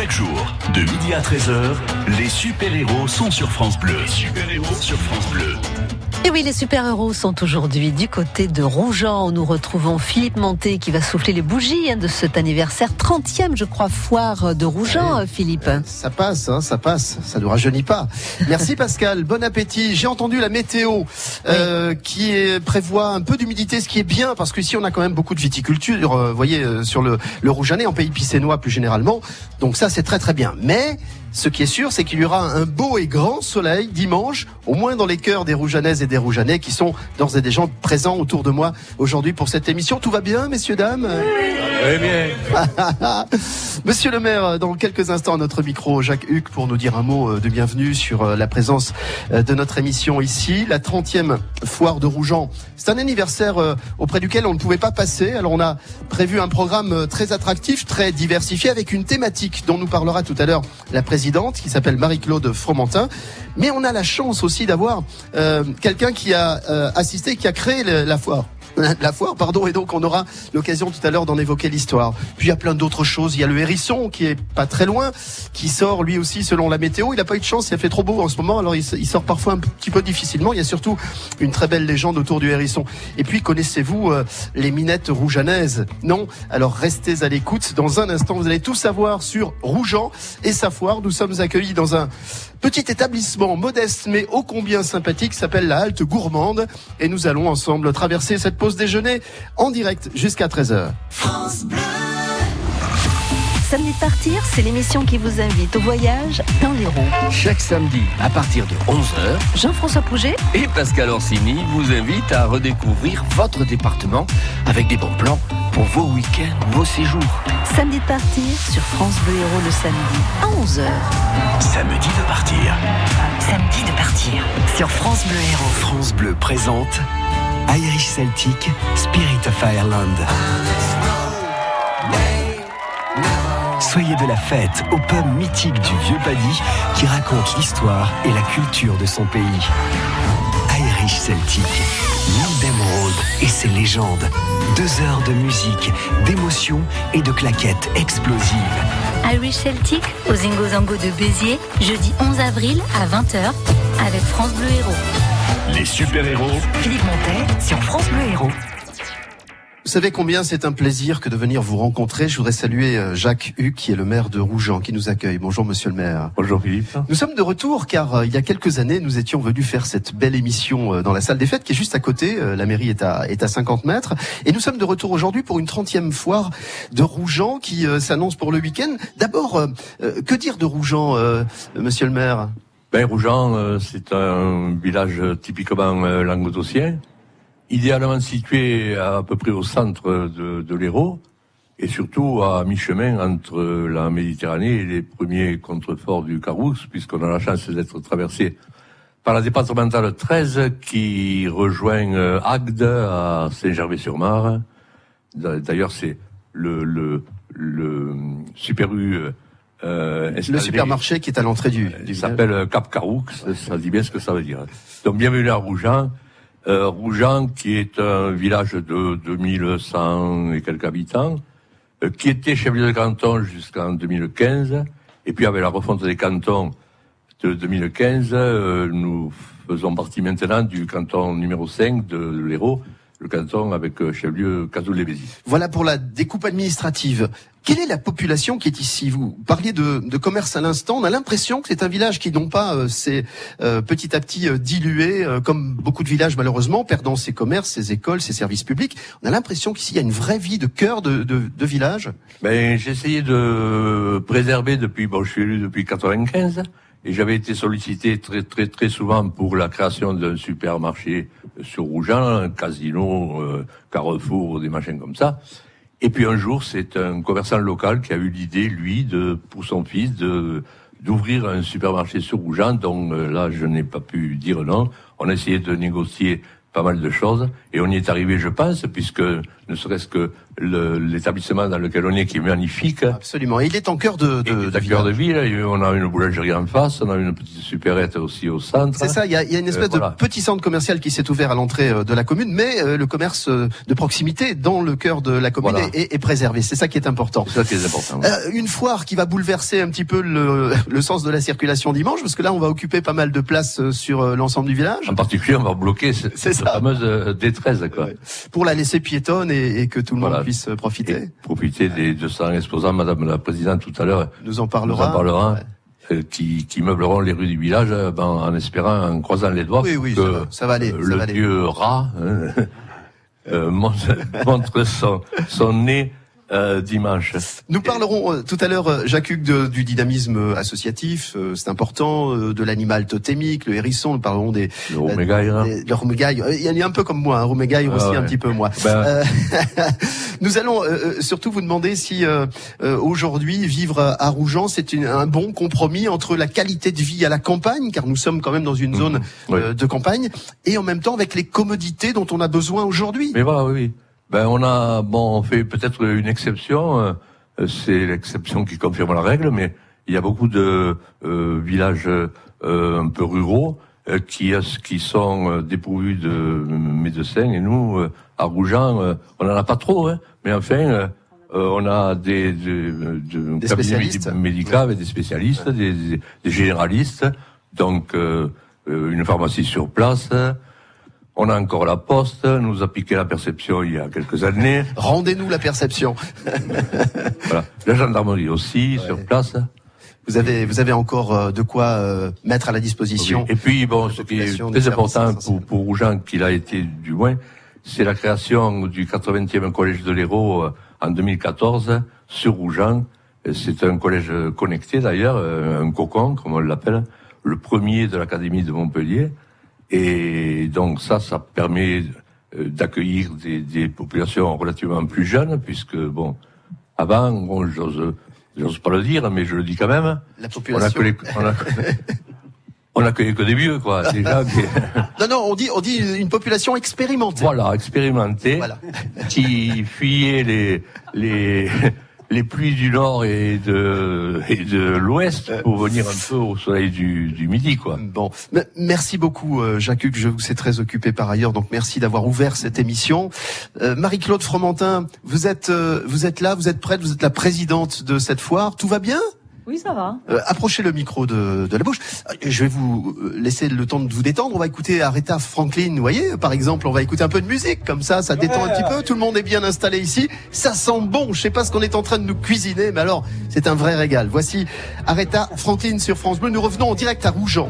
Chaque jour, de midi à 13h, les super-héros sont sur France Bleu. Super-héros sur France Bleu. Et oui, les super-héros sont aujourd'hui du côté de Rougeant où nous retrouvons Philippe Monté qui va souffler les bougies hein, de cet anniversaire 30e, je crois, foire de Rougeant, Philippe. Ça passe, hein, ça passe, ça ne rajeunit pas. Merci Pascal, bon appétit. J'ai entendu la météo euh, qui est- prévoit un peu d'humidité, ce qui est bien parce qu'ici on a quand même beaucoup de viticulture, euh, vous voyez, euh, sur le, le Rougeannais, en pays pissénois plus généralement. Donc ça c'est très très bien. Mais ce qui est sûr, c'est qu'il y aura un beau et grand soleil dimanche, au moins dans les cœurs des Rougeannaises et des Rougeannais qui sont d'ores et déjà présents autour de moi aujourd'hui pour cette émission. Tout va bien, messieurs, dames? Eh bien, Monsieur le maire, dans quelques instants à notre micro, Jacques Huc, pour nous dire un mot euh, de bienvenue sur euh, la présence euh, de notre émission ici, la 30e foire de Rougeant. C'est un anniversaire auprès duquel on ne pouvait pas passer. Alors on a prévu un programme très attractif, très diversifié, avec une thématique dont nous parlera tout à l'heure la présidente, qui s'appelle Marie-Claude Fromentin. Mais on a la chance aussi d'avoir euh, quelqu'un qui a euh, assisté, qui a créé la foire la foire, pardon, et donc on aura l'occasion tout à l'heure d'en évoquer l'histoire. Puis il y a plein d'autres choses. Il y a le hérisson qui est pas très loin, qui sort lui aussi selon la météo. Il n'a pas eu de chance, il a fait trop beau en ce moment, alors il, sort parfois un petit peu difficilement. Il y a surtout une très belle légende autour du hérisson. Et puis connaissez-vous euh, les minettes rougeannaises Non? Alors restez à l'écoute. Dans un instant, vous allez tout savoir sur Rougeant et sa foire. Nous sommes accueillis dans un petit établissement modeste mais ô combien sympathique s'appelle la Halte Gourmande et nous allons ensemble traverser cette pause déjeuner en direct jusqu'à 13h. Samedi de partir, c'est l'émission qui vous invite au voyage dans l'Hérault. Chaque samedi à partir de 11h, Jean-François Pouget, et Pascal Orsini vous invite à redécouvrir votre département avec des bons plans pour vos week-ends, vos séjours. samedi de partir sur France Bleu Hérault le samedi à 11h. Samedi de partir. Samedi de partir sur France Bleu Hérault. France Bleu présente Irish Celtic Spirit of Ireland. Soyez de la fête au pub mythique du Vieux Paddy qui raconte l'histoire et la culture de son pays. Irish Celtic, Neil Road et ses légendes. Deux heures de musique, d'émotions et de claquettes explosives. Irish Celtic au Zingo Zango de Béziers, jeudi 11 avril à 20h avec France Bleu Héros. Les super-héros Philippe Montet sur France Bleu Hérault. Vous savez combien c'est un plaisir que de venir vous rencontrer. Je voudrais saluer euh, Jacques Huc qui est le maire de Rougeant qui nous accueille. Bonjour monsieur le maire. bonjour Philippe. Nous sommes de retour car euh, il y a quelques années nous étions venus faire cette belle émission euh, dans la salle des fêtes qui est juste à côté. La mairie est à, est à 50 mètres et nous sommes de retour aujourd'hui pour une 30e foire de Rougeant qui s'annonce pour le week-end. D'abord, que dire de Rougeant, euh, monsieur le maire? Ben, Rougeant, euh, c'est un village typiquement languedocien, idéalement situé à, à peu près au centre de, de l'Hérault, et surtout à mi-chemin entre la Méditerranée et les premiers contreforts du Carousse, puisqu'on a la chance d'être traversé par la départementale 13 qui rejoint euh, Agde à Saint-Gervais-sur-Mar. D'ailleurs, c'est le, le, le Super U euh, Le installé- supermarché qui est à l'entrée du, il s'appelle euh, Cap Caroux, ça, ça dit bien ce que ça veut dire. Donc bienvenue à Rougeant. Euh, qui est un village de 2100 et quelques habitants, euh, qui était chef-lieu de canton jusqu'en 2015, et puis avec la refonte des cantons de 2015, euh, nous faisons partie maintenant du canton numéro 5 de l'Hérault, le canton avec euh, chef-lieu. Voilà pour la découpe administrative. Quelle est la population qui est ici Vous? Parliez de, de commerce à l'instant. On a l'impression que c'est un village qui non pas euh, s'est euh, petit à petit euh, dilué, euh, comme beaucoup de villages malheureusement, perdant ses commerces, ses écoles, ses services publics. On a l'impression qu'ici il y a une vraie vie de cœur de, de, de village. Ben, j'ai essayé de préserver depuis, bon, je suis élu depuis 95, et j'avais été sollicité très, très, très souvent pour la création d'un supermarché sur Rougeant, un casino, euh, Carrefour, des machins comme ça. Et puis un jour, c'est un commerçant local qui a eu l'idée, lui, de, pour son fils, de, d'ouvrir un supermarché sur Rougeant, donc euh, là, je n'ai pas pu dire non. On a essayé de négocier pas mal de choses, et on y est arrivé, je pense, puisque ne serait-ce que le- l'établissement dans lequel on est, qui est magnifique. Absolument. Et il est en cœur de, de, du cœur de ville, on a une boulangerie en face, on a une petite supérette aussi au centre. C'est ça, il y a, y a une espèce Euh, voilà. de petit centre commercial qui s'est ouvert à l'entrée euh, de la commune, mais euh, le commerce de proximité dans le cœur de la commune Voilà. est, est préservé. C'est ça qui est important. C'est ça qui est important. Euh, une foire qui va bouleverser un petit peu le, le sens de la circulation dimanche, parce que là, on va occuper pas mal de place euh, sur l'ensemble du village En particulier, on va bloquer cette ça. fameuse euh, D13, quoi. Ouais. pour la laisser piétonne et, et que tout le monde Voilà. Puisse profiter. profiter des 200 exposants, Madame la Présidente tout à l'heure Nous en nous parlera. en parlera, Ouais. euh, qui, qui meubleront les rues du village euh, ben, en espérant, en croisant les doigts, Oui, oui, que ça va, ça va aller, ça le aller. dieu rat hein, euh, montre, montre son, son nez euh, dimanche. Nous parlerons euh, tout à l'heure, euh, Jacques Hugues, de- du dynamisme euh, associatif, euh, c'est important, euh, de l'animal totémique, le hérisson, nous parlerons des, Le le Il y en a un peu comme moi, un romégaille Ah aussi ouais. un petit peu moi. Ben, Euh, nous allons surtout vous demander si euh, euh, aujourd'hui vivre à Rougeant c'est un bon compromis entre la qualité de vie à la campagne, car nous sommes quand même dans une zone Mhm. Ouais. euh, de campagne, et en même temps avec les commodités dont on a besoin aujourd'hui. Mais voilà, oui, oui. Ben, on a, bon, on fait peut-être une exception. euh, C'est l'exception qui confirme la règle, mais il y a beaucoup de euh, villages euh, un peu ruraux euh, qui, qui sont euh, dépourvus de médecins. Et nous, euh, à Rougeant, euh, on n'en a pas trop, hein, mais enfin, euh, euh, on a des, des, de- cabinets spécialistes. médi- médicaux des spécialistes, des, des- des généralistes, donc euh, euh, une pharmacie sur place. On a encore la poste, nous a piqué la perception il y a quelques années. Rendez-nous la perception. Voilà. La gendarmerie aussi, Ouais. sur place. Vous avez, vous avez encore euh, de quoi euh, mettre à la disposition. Et puis, bon, ce qui est très important pour, pour Rougeant, qu'il a été du moins, c'est la création du 80e collège de l'Hérault euh, en 2014 sur Rougeant. Et C'est un collège connecté d'ailleurs, un cocon, comme on l'appelle, le premier de l'Académie de Montpellier. Et donc ça, ça permet euh, d'accueillir des, des populations relativement plus jeunes, puisque, bon, avant, bon, j'ose, j'ose pas le dire, mais je le dis quand même, La on a population. que les, on a, on accueille que des vieux, quoi. Non, non, on dit, on dit une population expérimentée. voilà, expérimentés, Voilà. qui fuyaient les, les, les pluies du nord et de, et de l'ouest pour venir un peu au soleil du, du midi, quoi. Bon, merci beaucoup euh, Jacques Hugues, je vous sais très occupé par ailleurs, donc merci d'avoir ouvert cette émission. Euh, Marie-Claude Fromentin, vous êtes euh, vous êtes là, vous êtes prête, vous êtes la présidente de cette foire, tout va bien? Oui, ça va. Euh, Approchez le micro de, de la bouche. Euh, Je vais vous euh, laisser le temps de vous détendre. On va écouter Aretha Franklin, vous voyez, par exemple, on va écouter un peu de musique, comme ça, ça détend un petit peu. Tout le monde est bien installé ici. Ça sent bon. Je sais pas ce qu'on est en train de nous cuisiner, mais alors, c'est un vrai régal. Voici Aretha Franklin sur France Bleu. Nous revenons en direct à Rougeant.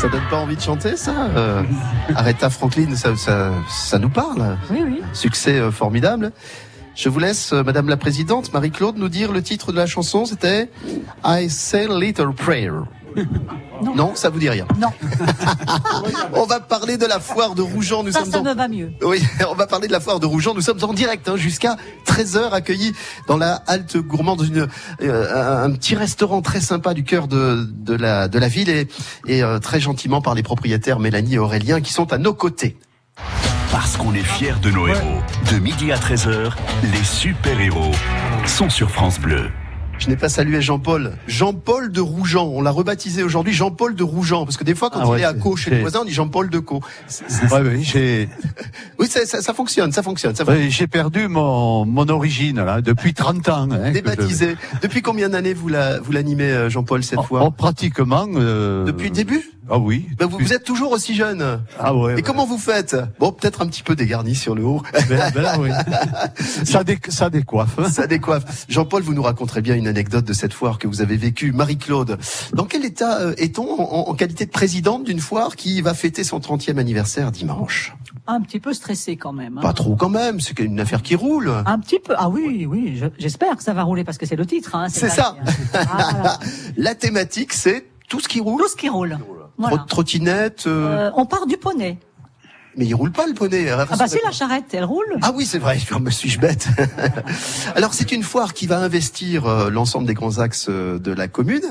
Ça donne pas envie de chanter, ça euh, Aretha Franklin, ça, ça, ça nous parle. Oui, oui. Succès euh, formidable. Je vous laisse, euh, Madame la Présidente, Marie-Claude, nous dire le titre de la chanson. C'était I Say Little Prayer. Non. ça vous dit rien. Non. On va parler de la foire de Rougeant. Nous Ça, sommes ça dans- me va mieux. Oui, on va parler de la foire de Rougeant. Nous sommes en direct hein, jusqu'à 13h, accueillis dans la halte gourmande, dans une, euh, un petit restaurant très sympa du cœur de, de, la, de la ville et, et euh, très gentiment par les propriétaires Mélanie et Aurélien qui sont à nos côtés. Parce qu'on est fiers de nos héros. De midi à 13h, les super-héros sont sur France Bleu. Je n'ai pas salué Jean-Paul. Jean-Paul de Rougeant. On l'a rebaptisé aujourd'hui Jean-Paul de Rougeant. Parce que des fois, quand Ah il ouais, est à Co chez les voisins, on dit Jean-Paul de Co. Ouais, j'ai Oui, ça, ça, ça fonctionne, ça fonctionne. Ça fonctionne. ouais, j'ai perdu mon, mon origine là depuis 30 ans. hein, je- Débaptisé. Depuis combien d'années vous la- vous l'animez, euh, Jean-Paul, cette Oh, fois oh, pratiquement. euh, Depuis le début Ah oui. Ben, vous, êtes toujours aussi jeune. Ah ouais. Et ouais. comment vous faites? Bon, peut-être un petit peu dégarni sur le haut. Ben- ben là, oui. ça, dé- ça décoiffe. Ça décoiffe. Jean-Paul, vous nous raconterez bien une anecdote de cette foire que vous avez vécue. Marie-Claude, dans quel état euh, est-on en, en qualité de présidente d'une foire qui va fêter son 30e anniversaire dimanche? Un petit peu stressé quand même. hein. Pas trop quand même, c'est une affaire qui roule. Un petit peu. Ah oui, oui. je- J'espère que ça va rouler parce que c'est le titre. Hein, C'est ça. Ah, voilà. La thématique, c'est tout ce qui roule. Tout ce qui roule. Tro- Voilà. Trottinette, euh, Euh, on part du poney. mais il roule pas le poney. Ah bah si la charrette, elle roule. Ah oui, c'est vrai, je me suis-je bête. Alors c'est une foire qui va investir euh, l'ensemble des grands axes euh, de la commune,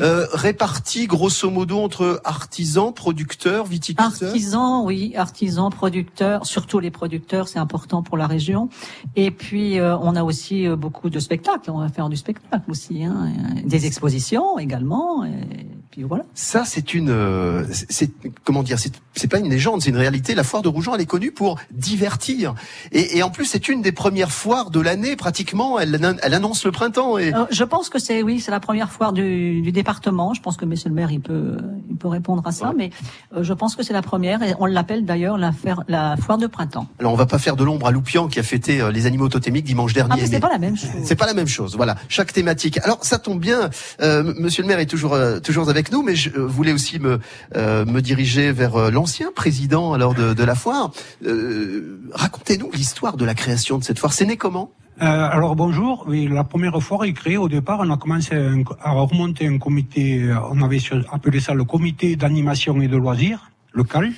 euh, répartie grosso modo entre artisans, producteurs, viticulteurs. Artisans, oui, artisans, producteurs, surtout les producteurs, c'est important pour la région. Et puis on a aussi beaucoup de spectacles. On va faire du spectacle aussi, hein, des expositions également. Et puis voilà. Ça, c'est une, euh, c'est comment dire, c'est pas une légende, c'est une réalité. La foire de Rougeant, elle est connue pour divertir, et, et en plus, c'est une des premières foires de l'année pratiquement. Elle, elle annonce le printemps. Et Euh, je pense que c'est oui, c'est la première foire du, du département. Je pense que Monsieur le maire il peut il peut répondre à ça, mais euh, je pense que c'est la première et on l'appelle d'ailleurs la, la foire de printemps. alors, on va pas faire de l'ombre à Loupian qui a fêté euh, les animaux totémiques dimanche dernier. Ah mais c'est pas la même chose. C'est pas la même chose, voilà. Chaque thématique. Alors ça tombe bien. euh, Monsieur le maire est toujours euh, toujours avec nous, mais je euh, voulais aussi me euh, me diriger vers euh, l'ancien président alors de, de la foire. Euh, Racontez-nous l'histoire de la création de cette foire. C'est né comment? Euh, alors bonjour, oui, la première foire est créée au départ, on a commencé à remonter un comité, euh, on avait appelé ça le comité d'animation et de loisirs, le CAL,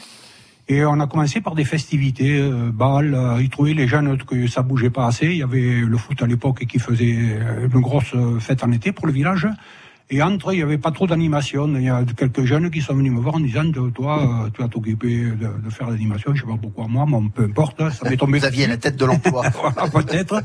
et on a commencé par des festivités, euh, balles, euh, ils trouvaient les jeunes que ça bougeait pas assez, il y avait le foot à l'époque qui faisait une grosse fête en été pour le village, et entre, il y avait pas trop d'animation. Il y a quelques jeunes qui sont venus me voir en disant, toi, euh, tu vas t'occuper de, de faire l'animation. Je sais pas pourquoi moi, mais peu importe. Ça m'est tombé Vous aviez la tête de l'emploi. Voilà, peut-être.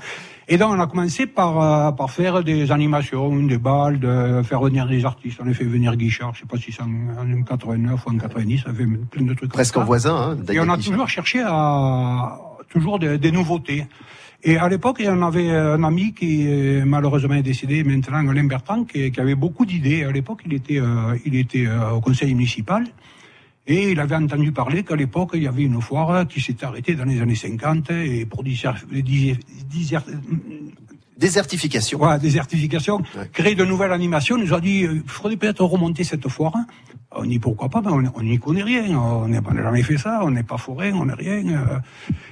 Et donc, on a commencé par, euh, par faire des animations, des balles, de faire venir des artistes. On a fait venir Guichard, je sais pas si c'est en, en 89 ou en 90, on a fait plein de trucs Presque ça. en voisin. Hein, Et on a Guichard. toujours cherché à toujours des, des nouveautés. Et à l'époque, on avait un ami qui euh, malheureusement est décédé maintenant, Alain Bertrand, qui, avait beaucoup d'idées. À l'époque, il était, euh, il était euh, au conseil municipal. Et il avait entendu parler qu'à l'époque, il y avait une foire qui s'était arrêtée dans les années 50 et pour Désertification. voilà, désertification, Ouais. créer de nouvelles animations. Nous a dit, euh, il faudrait peut-être remonter cette foire. On dit pourquoi pas, mais on n'y connaît rien. On n'a jamais fait ça, on n'est pas forain, on n'est rien. euh.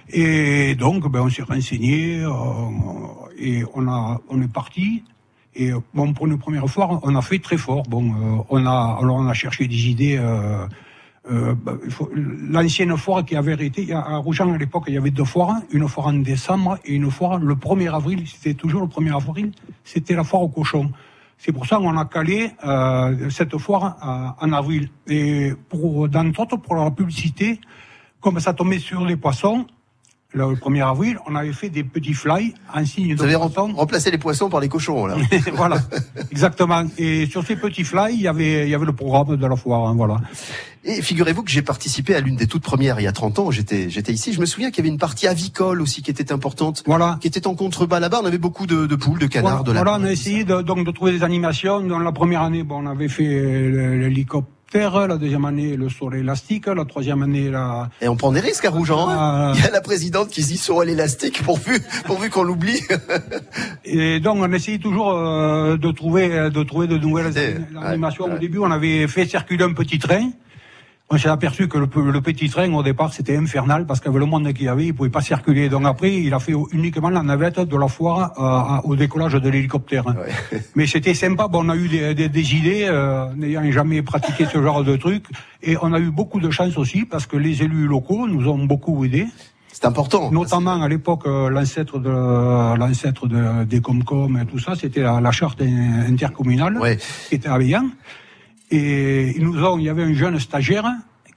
Et donc, ben, on s'est renseigné, on- et on, a, on est parti. Et euh, bon, pour une première foire, on a fait très fort. Bon, euh, on a, alors on a cherché des idées. Euh, euh, bah, L'ancienne foire qui avait été à Rougeant à l'époque, il y avait deux foires, une foire en décembre et une foire le 1er avril. C'était toujours le 1er avril. C'était la foire au cochon. C'est pour ça qu'on a calé euh, cette foire à- en avril. Et pour, d'entre autres, pour la publicité, comme ça tombait sur les poissons, le 1er avril, on avait fait des petits fly en signe Vous de avez poisson. rem- remplacé les poissons par les cochons là. voilà, exactement. Et sur ces petits fly, il y avait, il y avait le programme de la foire. hein, voilà. Et figurez-vous que j'ai participé à l'une des toutes premières il y a 30 ans. J'étais j'étais ici. Je me souviens qu'il y avait une partie avicole aussi qui était importante. Voilà. Qui était en contrebas là-bas. On avait beaucoup de, de poules, de canards, de Voilà, lapins. on a essayé de, donc de trouver des animations. Dans la première année, bon, on avait fait euh, la deuxième année le saut élastique, la troisième année la. Et on prend des risques à Rougeant. hein. Ah. Il y a la présidente qui se dit sur l'élastique pourvu, pourvu qu'on l'oublie. Et donc on essayait toujours euh, de trouver de trouver de nouvelles animations. ouais, ouais. Au début, on avait fait circuler un petit train. On s'est aperçu que le, pe- le petit train, au départ, c'était infernal parce qu'avec le monde qu'il y avait, il pouvait pas circuler. Donc après, il a fait uniquement la navette de la foire à- au décollage de l'hélicoptère. Mais c'était sympa. Bon, on a eu des, des- des idées, euh, n'ayant jamais pratiqué ce genre de truc. Et on a eu beaucoup de chance aussi parce que les élus locaux nous ont beaucoup aidés. C'est important. Notamment à l'époque, euh, l'ancêtre de l'ancêtre de, des Comcom et tout ça, c'était la, la charte in- intercommunale qui était à Veillan. Et ils nous ont, il y avait un jeune stagiaire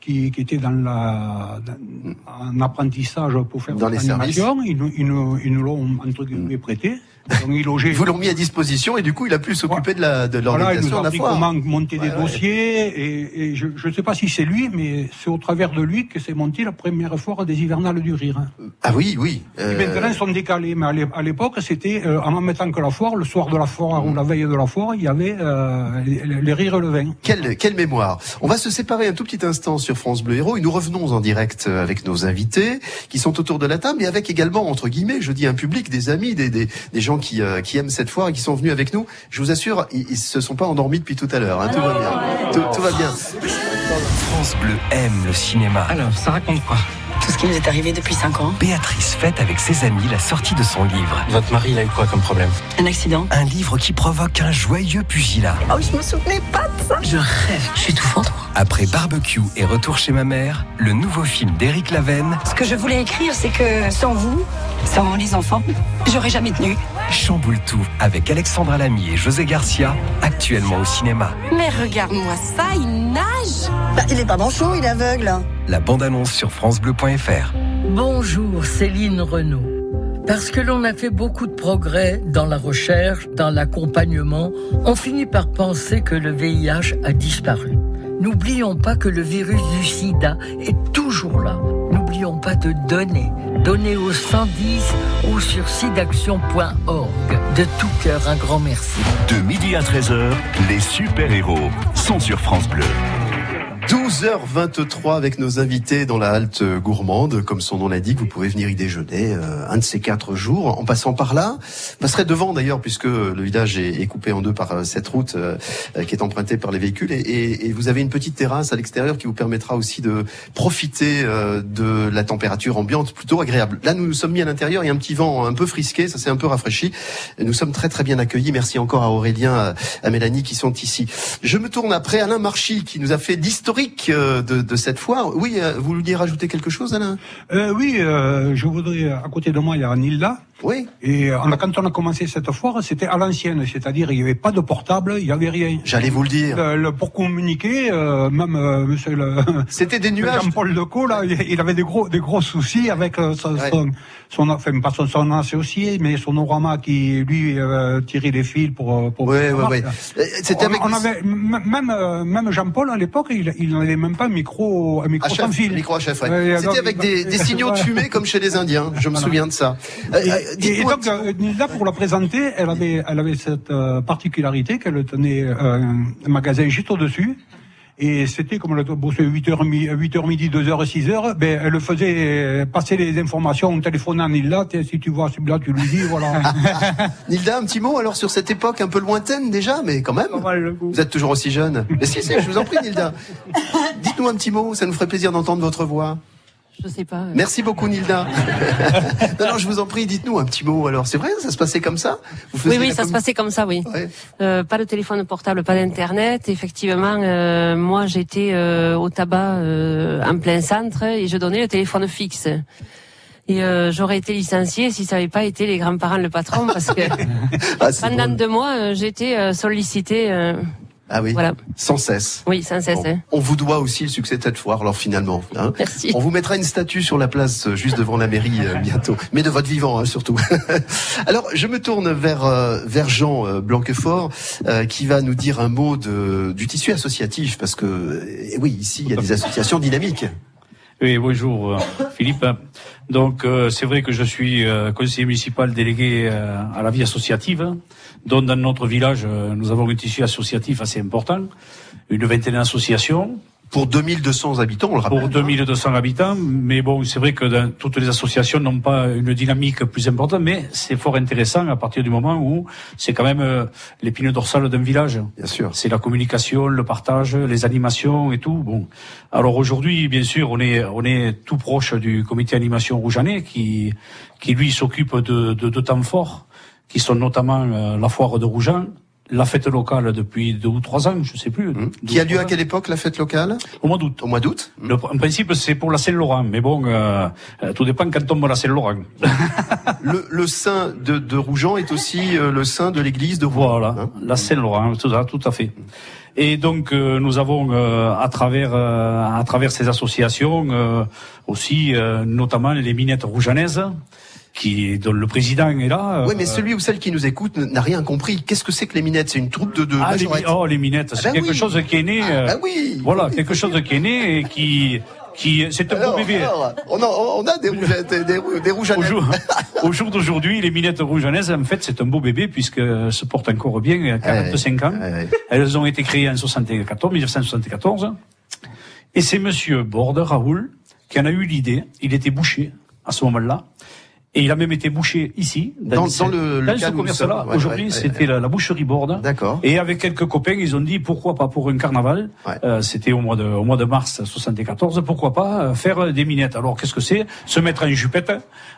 qui, qui était dans la dans- en apprentissage pour faire Dans les l'animation. Ils, nous- ils nous ils nous l'ont entre guillemets prêté. Donc il logeait. Ils vous l'ont mis à disposition et du coup, il a pu s'occuper de la de Voilà, il l'organisation nous de a la foire. comment monter des Ouais, dossiers et, et je ne sais pas si c'est lui, mais c'est au travers de lui que s'est montée la première foire des hivernales du rire. Ah oui, oui. Euh, maintenant, ils sont décalés, mais à l'é- à l'époque, c'était euh, en même temps que la foire, le soir de la foire ou la veille de la foire, il y avait euh, les, les rires et le vin. Quelle, quelle mémoire. On va se séparer un tout petit instant sur France Bleu Héros et nous revenons en direct euh, avec nos invités qui sont autour de la table et avec également, entre guillemets, je dis un public, des amis, des, des, des gens qui, euh, qui aiment cette foire et qui sont venus avec nous. Je vous assure, ils, ils se sont pas endormis depuis tout à l'heure. hein. Tout va bien. Tout, tout va bien. France Bleu aime le cinéma. Alors, ça raconte quoi? Tout ce qui nous est arrivé depuis 5 ans? Béatrice fête avec ses amis la sortie de son livre. Votre mari, il a eu quoi comme problème? Un accident Un livre qui provoque un joyeux pugilat. Oh, je me souvenais pas de ça Je rêve, je suis tout ventre. Après Barbecue et Retour chez ma mère, le nouveau film d'Éric Lavenne, Ce que je voulais écrire, c'est que sans vous, sans les enfants, j'aurais jamais tenu. chamboule tout avec Alexandra Lamy et José Garcia, actuellement au cinéma. Mais regarde-moi ça, il nage Bah, il est pas manchot, il est aveugle. La bande-annonce sur francebleu.fr. Bonjour, Céline Renaud. Parce que l'on a fait beaucoup de progrès dans la recherche, dans l'accompagnement, on finit par penser que le VIH a disparu. N'oublions pas que le virus du sida est toujours là. Pas de donner. Donner au 110 ou sur sidaction.org. De tout cœur, un grand merci. De midi à 13h, les super-héros sont sur France Bleu. 12h23 avec nos invités dans la halte gourmande. Comme son nom l'indique, vous pouvez venir y déjeuner euh, un de ces quatre jours en passant par là. Passerez devant d'ailleurs puisque le village est, est coupé en deux par euh, cette route euh, euh, qui est empruntée par les véhicules. Et, et- et vous avez une petite terrasse à l'extérieur qui vous permettra aussi de profiter euh, de la température ambiante plutôt agréable. Là, nous nous sommes mis à l'intérieur. Il y a un petit vent un peu frisqué, ça s'est un peu rafraîchi. Nous sommes très très bien accueillis. Merci encore à Aurélien, à- Mélanie qui sont ici. Je me tourne après Alain Marchi qui nous a fait d'historique euh, de, cette foire. Oui, euh, vous vouliez rajouter quelque chose, Alain? Euh, oui, je voudrais, à côté de moi, il y a Nilda. Oui. Et euh, on a- quand on a commencé cette foire, c'était à l'ancienne, c'est-à-dire il n'y avait pas de portable, il n'y avait rien. J'allais vous le dire. Le- le- pour communiquer, euh, même euh, monsieur le... C'était des nuages. Jean-Paul Decaux, là, il avait des gros, des gros soucis avec euh, son, son, son, enfin, pas son, son associé, mais son orama qui, lui, euh, tirait les fils pour... euh, pour ouais, ouais. Euh, C'était avec on avait, même, euh, même Jean-Paul, à l'époque, il, n'avait même pas un micro, un micro sans HF, fil. micro HF, ouais. C'était avec des, des signaux de fumée comme chez les Indiens. Je me Voilà. souviens de ça. Euh, Et, euh, et- donc, euh, Nilda, pour la présenter, elle avait, elle avait cette euh, particularité qu'elle tenait euh, un magasin juste au-dessus. Et c'était comme elle bossait 8h, 8h midi, 2h, 6h, ben, elle faisait passer les informations au téléphone à Nilda. Si tu vois celui-là, tu lui dis, voilà. Nilda, un petit mot alors sur cette époque un peu lointaine déjà, mais quand même. Vous êtes toujours aussi jeune. Mais si, si, je vous en prie, Nilda. Dites-nous un petit mot, ça nous ferait plaisir d'entendre votre voix. Je sais pas. Merci beaucoup, Nilda. non, non, je vous en prie, dites-nous un petit mot. Alors, c'est vrai, ça se passait comme ça Vous Oui, oui, ça se passait comme ça, oui. Euh, pas de téléphone portable, pas d'internet. Effectivement, euh, moi j'étais euh, au tabac euh, en plein centre et je donnais le téléphone fixe. Et euh, j'aurais été licenciée si ça n'avait pas été les grands-parents le patron parce que Ah, pendant drôle. deux mois euh, j'étais euh, sollicitée. Ah oui, Voilà. sans cesse. oui, sans cesse. Bon, hein. on vous doit aussi le succès de cette foire, alors finalement. hein. Merci. On vous mettra une statue sur la place euh, juste devant la mairie euh, bientôt, mais de votre vivant hein, surtout. alors, je me tourne vers euh, vers Jean euh, Blanquefort, euh, qui va nous dire un mot de, du tissu associatif, parce que euh, oui, ici il y a des associations dynamiques. Oui, bonjour euh, Philippe. Donc euh, c'est vrai que je suis euh, conseiller municipal délégué à la vie associative, dont dans notre village nous avons un tissu associatif assez important, une vingtaine d'associations. Pour 2200 habitants, on le rappelle. pour 2200 habitants. Mais bon, c'est vrai que dans- toutes les associations n'ont pas une dynamique plus importante, mais c'est fort intéressant à partir du moment où c'est quand même euh, l'épine dorsale d'un village. Bien sûr. C'est la communication, le partage, les animations et tout. Bon. Alors aujourd'hui, bien sûr, on est, on est tout proche du comité animation rougeannais qui, qui lui s'occupe de, de, de temps forts, qui sont notamment euh, la foire de Rougeant, la fête locale depuis deux ou trois ans, je sais plus. Mmh. Qui a lieu à quelle époque la fête locale? Au mois d'août. Au mois d'août? En principe, c'est pour la Saint-Laurent, mais bon, euh, euh, tout dépend quand tombe la Saint-Laurent. Le, le saint de, de Rougeant est aussi euh, le saint de l'église de Rougeant. Voilà, hein? la Saint-Laurent, tout, à- tout à fait. Et donc euh, nous avons euh, à travers euh, à travers ces associations euh, aussi euh, notamment les minettes rougeannaises qui dont le président est là. Oui, mais euh, celui ou celle qui nous écoute n'a rien compris. Qu'est-ce que c'est que les minettes? C'est une troupe de, de ah, les, oh, les minettes, Ah c'est ben quelque oui. chose qui est né. euh, Ah oui. Voilà, quelque chose qui est né et qui qui c'est un beau bébé. alors, on, a, on a des rougettes, des, rou- des Au rougeannettes. jour, au jour d'aujourd'hui, les minettes rougeannaises, en fait, c'est un beau bébé puisque se portent encore bien, il y a 45 ans. Elles ont été créées en 74, 1974. Et c'est monsieur Borde, Raoul, qui en a eu l'idée. Il était boucher à ce moment-là. Et il a même été bouché ici, Dans- dans le dans local ce commerce-là. Ouais, Aujourd'hui, ouais, ouais, c'était la, la boucherie Borde. D'accord. Et avec quelques copains, ils ont dit pourquoi pas pour un carnaval. Euh, c'était au mois de au mois de mars 74. Pourquoi pas euh, faire des minettes. Alors qu'est-ce que c'est? Se mettre en jupette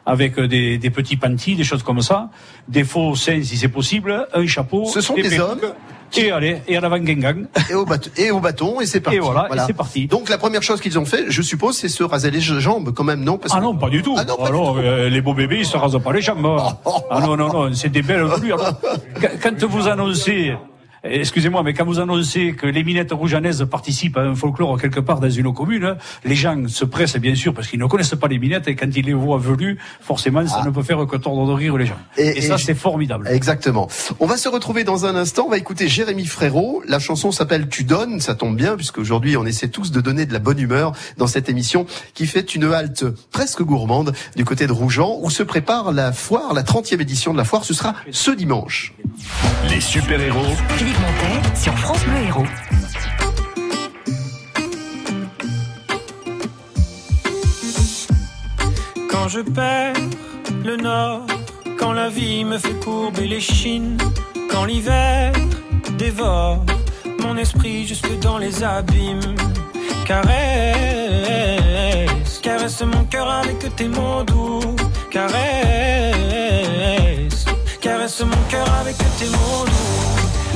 avec euh, des, des petits pantis, des choses comme ça, des faux seins si c'est possible, un chapeau. Ce sont des perruques, hommes Et allez, et à l'avant gang Et au, bâton, et au bâton, et c'est parti. Et voilà, et c'est parti. Donc la première chose qu'ils ont fait, je suppose, c'est se raser les jambes quand même, non? Parce Ah que- non, pas du tout. Ah non, pas du non, tout. euh, les beaux bébés, ils se rasent pas les jambes. Ah non, non, non, c'est des belles. Alors, quand- Quand vous annoncez, excusez-moi, mais quand vous annoncez que les minettes rougeannaises participent à un folklore quelque part dans une commune, les gens se pressent bien sûr parce qu'ils ne connaissent pas les minettes et quand ils les voient velues, forcément, ça ne peut faire que tordre de rire les gens. Et, ça, je- c'est formidable. Exactement. On va se retrouver dans un instant. On va écouter Jérémy Frérot. La chanson s'appelle Tu donnes. Ça tombe bien puisqu'aujourd'hui on essaie tous de donner de la bonne humeur dans cette émission qui fait une halte presque gourmande du côté de Rougeant où se prépare la foire, la 30e édition de la foire. Ce sera ce dimanche. Les super-héros Philippe Montet sur France Bleu Héros. Quand je perds le nord, quand la vie me fait courber les chines, quand l'hiver dévore mon esprit jusque dans les abîmes. Caresse, caresse mon cœur avec tes mots doux. Caresse, caresse mon cœur avec tes mots doux.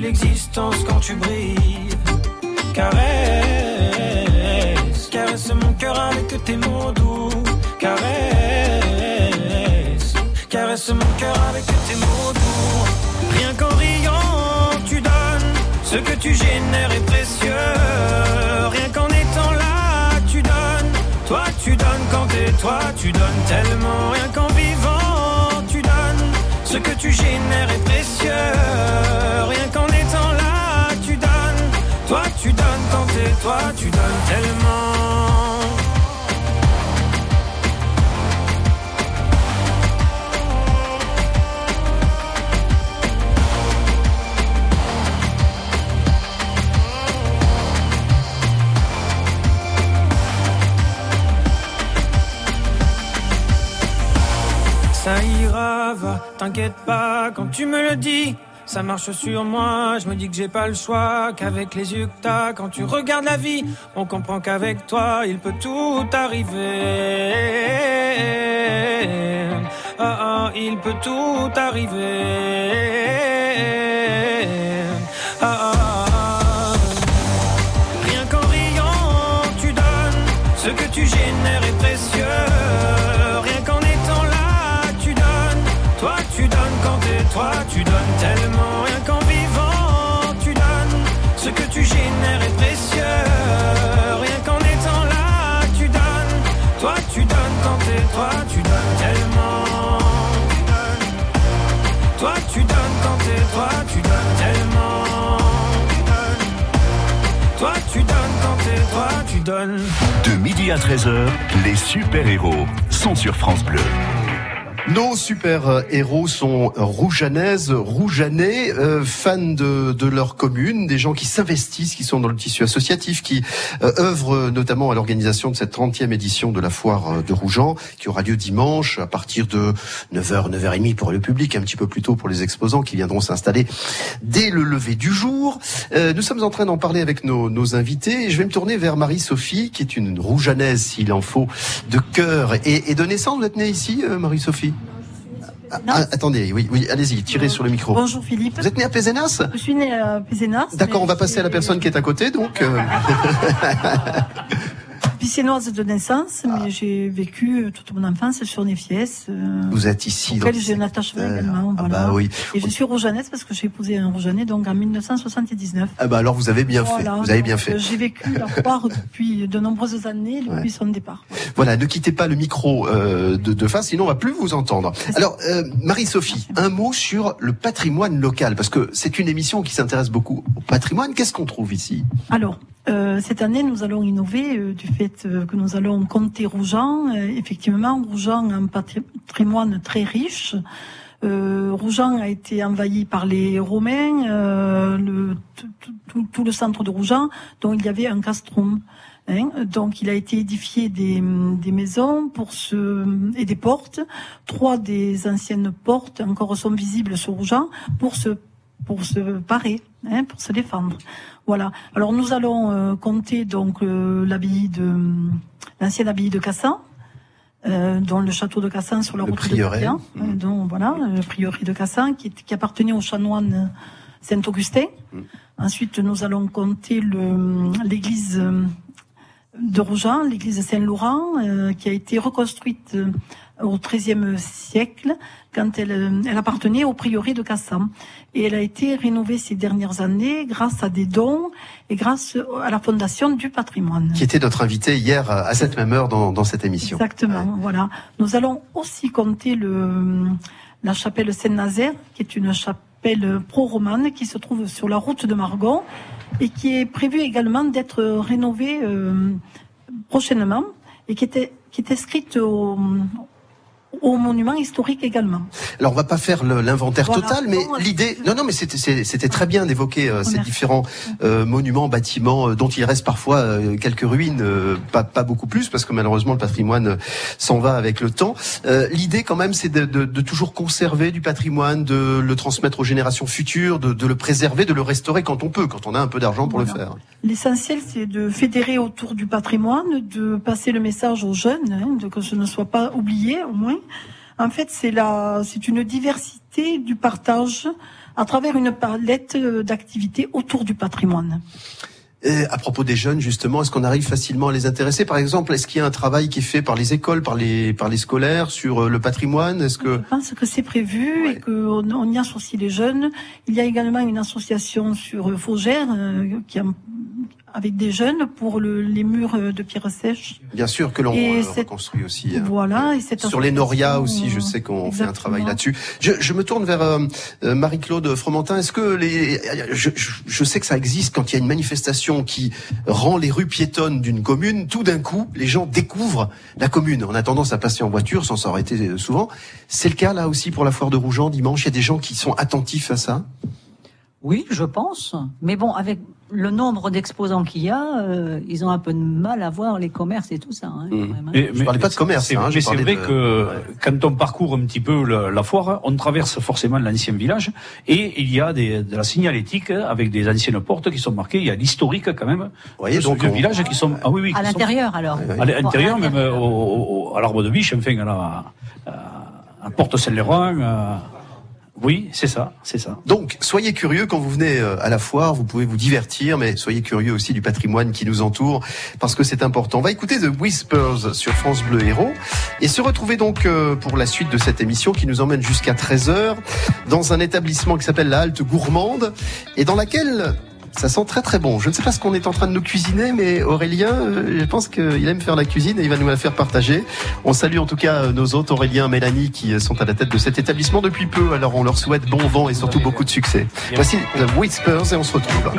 l'existence quand tu brilles. Caresse, caresse mon cœur avec tes mots doux. Caresse, caresse mon cœur avec tes mots doux. Rien qu'en riant, tu donnes. Ce que tu génères est précieux. Rien qu'en étant là, tu donnes. Toi, tu donnes quand t'es toi, tu donnes tellement. Rien qu'en vivant, tu donnes. Ce que tu génères est précieux. Rien tu donnes quand t'es toi, tu donnes tellement. Ça ira, va, t'inquiète pas quand tu me le dis. Ça marche sur moi, je me dis que j'ai pas le choix, qu'avec les yeux que quand tu regardes la vie, on comprend qu'avec toi, il peut tout arriver. Ah ah, il peut tout arriver. tu donnes tellement. Toi, tu donnes quand t'es toi, tu donnes tellement. Toi, tu donnes quand t'es toi, tu donnes. De midi à 13h, les super-héros sont sur France Bleu. Nos super-héros sont roujanaises, roujanais, euh, fans de, leur commune, des gens qui s'investissent, qui sont dans le tissu associatif, qui euh, œuvrent notamment à l'organisation de cette 30e édition de la foire euh, de Rougeant, qui aura lieu dimanche à partir de 9h, 9h30 pour le public, un petit peu plus tôt pour les exposants qui viendront s'installer dès le lever du jour. Euh, nous sommes en train d'en parler avec nos, invités et je vais me tourner vers Marie-Sophie, qui est une roujanaise, s'il en faut, de cœur et, de naissance. Vous êtes née ici, Marie-Sophie? Ah, attendez, oui, oui, allez-y, tirez sur le micro. Bonjour Philippe. Vous êtes né à Pézenas? Je suis né à Pézenas. D'accord, on va passer à la personne qui est à côté, donc. Piscinoise de naissance, Ah. mais j'ai vécu euh, toute mon enfance sur Néfiès. euh, Vous êtes ici. dans j'ai un attachement également. Ah Voilà. bah oui. Et je suis rougeanaise parce que j'ai épousé un rougeanais donc en 1979. Ah bah alors vous avez bien Voilà, fait. Vous avez bien fait. euh, J'ai vécu la foire depuis de nombreuses années, depuis son départ. Voilà, ne quittez pas le micro euh, de, de face, sinon on va plus vous entendre. Alors, euh, Marie-Sophie, un mot sur le patrimoine local, parce que c'est une émission qui s'intéresse beaucoup au patrimoine. Qu'est-ce qu'on trouve ici? Alors, cette année, nous allons innover euh, du fait euh, que nous allons compter Rougeant. Euh, effectivement, Rougeant a un patrimoine très riche. Euh, a été envahi par les Romains, euh, le, tout, le centre de Rougeant, dont il y avait un castrum. hein. Donc, il a été édifié des, des maisons pour se, et des portes. Trois des anciennes portes encore sont visibles sur Rougeant pour se pour se parer, hein, pour se défendre. Voilà. Alors nous allons euh, compter donc euh, l'abbaye de l'ancienne abbaye de Cassan, euh, dont le château de Cassan sur la Le route prieuré. de Perpignan, euh, dont voilà, le prieuré de Cassan qui, qui appartenait au chanoine Saint-Augustin. Ensuite, nous allons compter l'église euh, de Rougeant, l'église Saint-Laurent, euh, qui a été reconstruite euh, au XIIIe siècle, quand elle, euh, elle appartenait au prieuré de Cassan. Et elle a été rénovée ces dernières années grâce à des dons et grâce à la fondation du patrimoine. Qui était notre invité hier à cette même heure dans, dans cette émission. Exactement, voilà. Nous allons aussi compter le, la chapelle Saint-Nazaire, qui est une chapelle pro-romane qui se trouve sur la route de Margon et qui est prévue également d'être rénovée euh, prochainement et qui était, qui est inscrite au, au monument historique également. Alors on va pas faire l'inventaire Voilà. total, mais l'idée, non non, mais c'était très bien d'évoquer euh, ces différents euh, monuments, bâtiments euh, dont il reste parfois euh, quelques ruines, euh, pas pas beaucoup plus parce que malheureusement le patrimoine euh, s'en va avec le temps. Euh, l'idée quand même, c'est de, de- de toujours conserver du patrimoine, de le transmettre aux générations futures, de, de le préserver, de le restaurer quand on peut, quand on a un peu d'argent pour le faire. L'essentiel, c'est de fédérer autour du patrimoine, de passer le message aux jeunes, hein, de que ce ne soit pas oublié au moins. En fait, c'est la, c'est une diversité du partage à travers une palette euh, d'activités autour du patrimoine. Et à propos des jeunes, justement, est-ce qu'on arrive facilement à les intéresser? Par exemple, est-ce qu'il y a un travail qui est fait par les écoles, par les par les scolaires sur euh, le patrimoine? Est-ce que Je pense que c'est prévu et qu'on on y associe les jeunes. Il y a également une association sur euh, Faugère euh, qui a- avec des jeunes pour le- les murs euh, de pierre sèche. Bien sûr que l'on euh, reconstruit aussi. hein. Voilà. Et cette Sur les Norias aussi, je sais qu'on fait un travail là-dessus. Je, je me tourne vers euh, euh, Marie-Claude Fromentin. Est-ce que les, je, je- je sais que ça existe quand il y a une manifestation qui rend les rues piétonnes d'une commune, tout d'un coup, les gens découvrent la commune. On a tendance à passer en voiture sans s'arrêter souvent. C'est le cas là aussi pour la foire de Rougeant dimanche? Il y a des gens qui sont attentifs à ça? Oui, je pense. Mais bon, avec le nombre d'exposants qu'il y a, euh, ils ont un peu de mal à voir les commerces et tout ça. hein, quand même, hein. Mais- mais- parlais pas de commerce, c'est- hein, je mais c'est vrai de- que quand on parcourt un petit peu la foire, on traverse forcément l'ancien village et il y a des, de la signalétique avec des anciennes portes qui sont marquées. Il y a l'historique quand même. voyez, de ce donc on- village qui sont ah oui oui À qui sont- l'intérieur, alors. à l'intérieur Bon, même au, au- à l'arbre de biche enfin à la, à, Porte Saint-Léroy. Oui c'est ça c'est ça. Donc, soyez curieux quand vous venez euh, à la foire, vous pouvez vous divertir, mais soyez curieux aussi du patrimoine qui nous entoure, parce que c'est important. On va écouter The Whispers sur France Bleu Héros, et se retrouver donc euh, pour la suite de cette émission qui nous emmène jusqu'à 13h, dans un établissement qui s'appelle la Halte Gourmande, et dans laquelle Ça sent très très bon. Je ne sais pas ce qu'on est en train de nous cuisiner, mais Aurélien, euh, je pense qu'il aime faire la cuisine et il va nous la faire partager. On salue en tout cas euh, nos hôtes, Aurélien, Mélanie, qui euh, sont à la tête de cet établissement depuis peu. Alors on leur souhaite bon vent et surtout beaucoup de succès. Voici The Whispers et on se retrouve.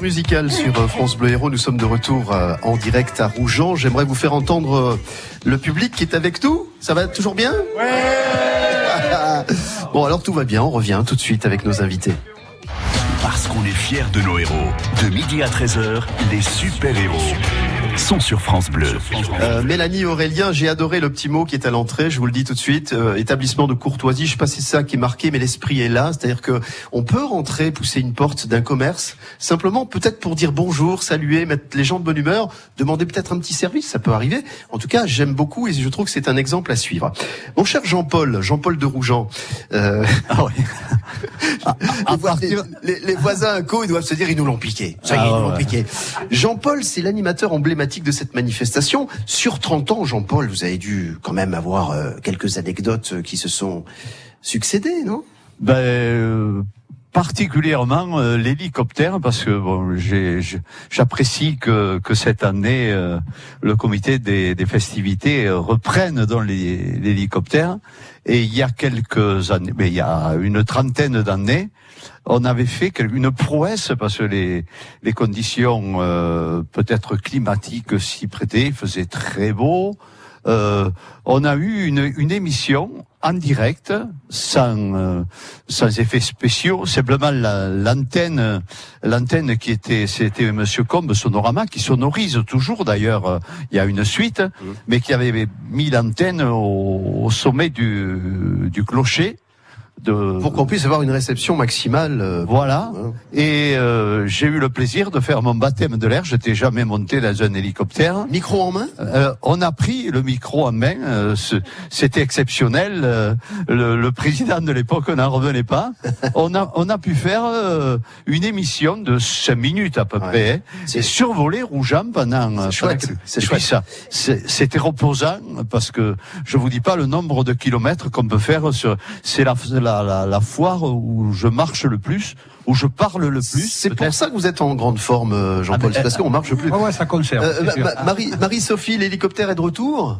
Musical sur euh, France Bleu Héros. Nous sommes de retour euh, en direct à Rougeant. J'aimerais vous faire entendre euh, le public qui est avec nous. Ça va toujours bien? Bon, alors tout va bien. On revient tout de suite avec nos invités. Parce qu'on est fiers de nos héros. De midi à 13h, les super-héros sont sur France Bleu. Euh, Mélanie Aurélien, j'ai adoré le petit mot qui est à l'entrée. Je vous le dis tout de suite. Euh, établissement de courtoisie. Je sais pas si c'est ça qui est marqué, mais l'esprit est là. C'est-à-dire que on peut rentrer, pousser une porte d'un commerce, simplement peut-être pour dire bonjour, saluer, mettre les gens de bonne humeur, demander peut-être un petit service. Ça peut arriver. En tout cas, j'aime beaucoup et je trouve que c'est un exemple à suivre. Mon cher Jean-Paul, Jean-Paul de Rougeant. Euh... les, voi- les- les- les voisins à co, ils doivent se dire, ils nous l'ont piqué. Ça y est, Ah ils nous ouais, l'ont ouais. piqué. Jean-Paul, c'est l'animateur emblématique de cette manifestation. Sur 30 ans, Jean-Paul, vous avez dû quand même avoir euh, quelques anecdotes euh, qui se sont succédées, non? Ben, euh, particulièrement euh, l'hélicoptère, parce que bon, j'apprécie que, que cette année euh, le comité des, des festivités euh, reprenne dans l'hélicoptère. Et il y a quelques années, mais il y a une trentaine d'années, on avait fait une prouesse parce que les, les conditions euh, peut-être climatiques s'y prêtaient, il faisait très beau. Euh, on a eu une, une émission en direct, sans, euh, sans effets spéciaux, simplement la- l'antenne, l'antenne qui était, c'était Monsieur Combe Sonorama, qui sonorise toujours d'ailleurs. euh, Il y a une suite, mais qui avait mis l'antenne au, au sommet du, du clocher. De... Pour qu'on puisse avoir une réception maximale. euh, Voilà. Et euh, j'ai eu le plaisir de faire mon baptême de l'air. J'étais jamais monté dans un hélicoptère. Micro en main? Euh, On a pris le micro en main. euh, C'était exceptionnel. euh, le, le président de l'époque n'en revenait pas. On a, on a pu faire une émission de 5 minutes à peu près. hein, et survoler Rougeant pendant. euh, chouette, c'est chouette. ça, c'est- C'était reposant parce que je vous dis pas le nombre de kilomètres qu'on peut faire. sur C'est la, la, la, la foire où je marche le plus, où je parle le plus. C'est pour ça que vous êtes en grande forme, euh, Jean-Paul. Ah, c'est parce qu'on marche plus. Ouais, ouais, ça conserve. Euh, sûr. Ma- Marie, Marie-Sophie, l'hélicoptère est de retour?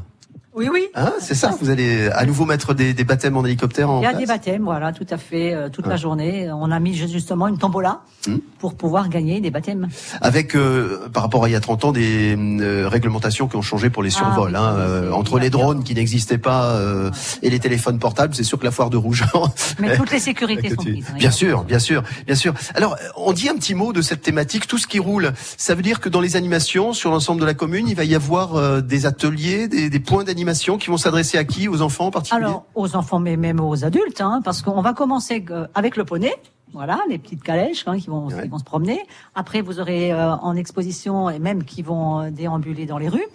Oui, oui. Hein, c'est ça. Vous allez à nouveau mettre des, des baptêmes en hélicoptère en Il y a place des baptêmes, voilà, tout à fait, euh, toute la journée. On a mis justement une tombola Hmm. pour pouvoir gagner des baptêmes. Avec, euh, par rapport à il y a 30 ans, des euh, réglementations qui ont changé pour les Ah, survols. oui, hein, euh, entre les drones qui n'existaient pas euh, et les téléphones portables, c'est sûr que la foire de Rougeant. Mais toutes les sécurités sont prises. hein. Bien sûr, bien sûr, bien sûr. Alors, on dit un petit mot de cette thématique, tout ce qui roule. Ça veut dire que dans les animations sur l'ensemble de la commune, il va y avoir euh, des ateliers, des, des points d'animation qui vont s'adresser à qui Aux enfants en particulier Alors, aux enfants, mais même aux adultes, hein, parce qu'on va commencer euh, avec le poney. Voilà, les petites calèches hein, qui, vont, qui vont se promener. Après, vous aurez euh, en exposition, et même qui vont euh, déambuler dans les rues,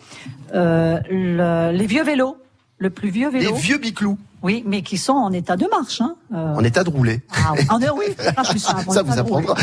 euh, le- les vieux vélos, le plus vieux vélo. Les vieux biclous. Oui, mais qui sont en état de marche. Hein. euh, En état de rouler. Ah, oui. En- oui, ça, je suis Ça vous apprendra.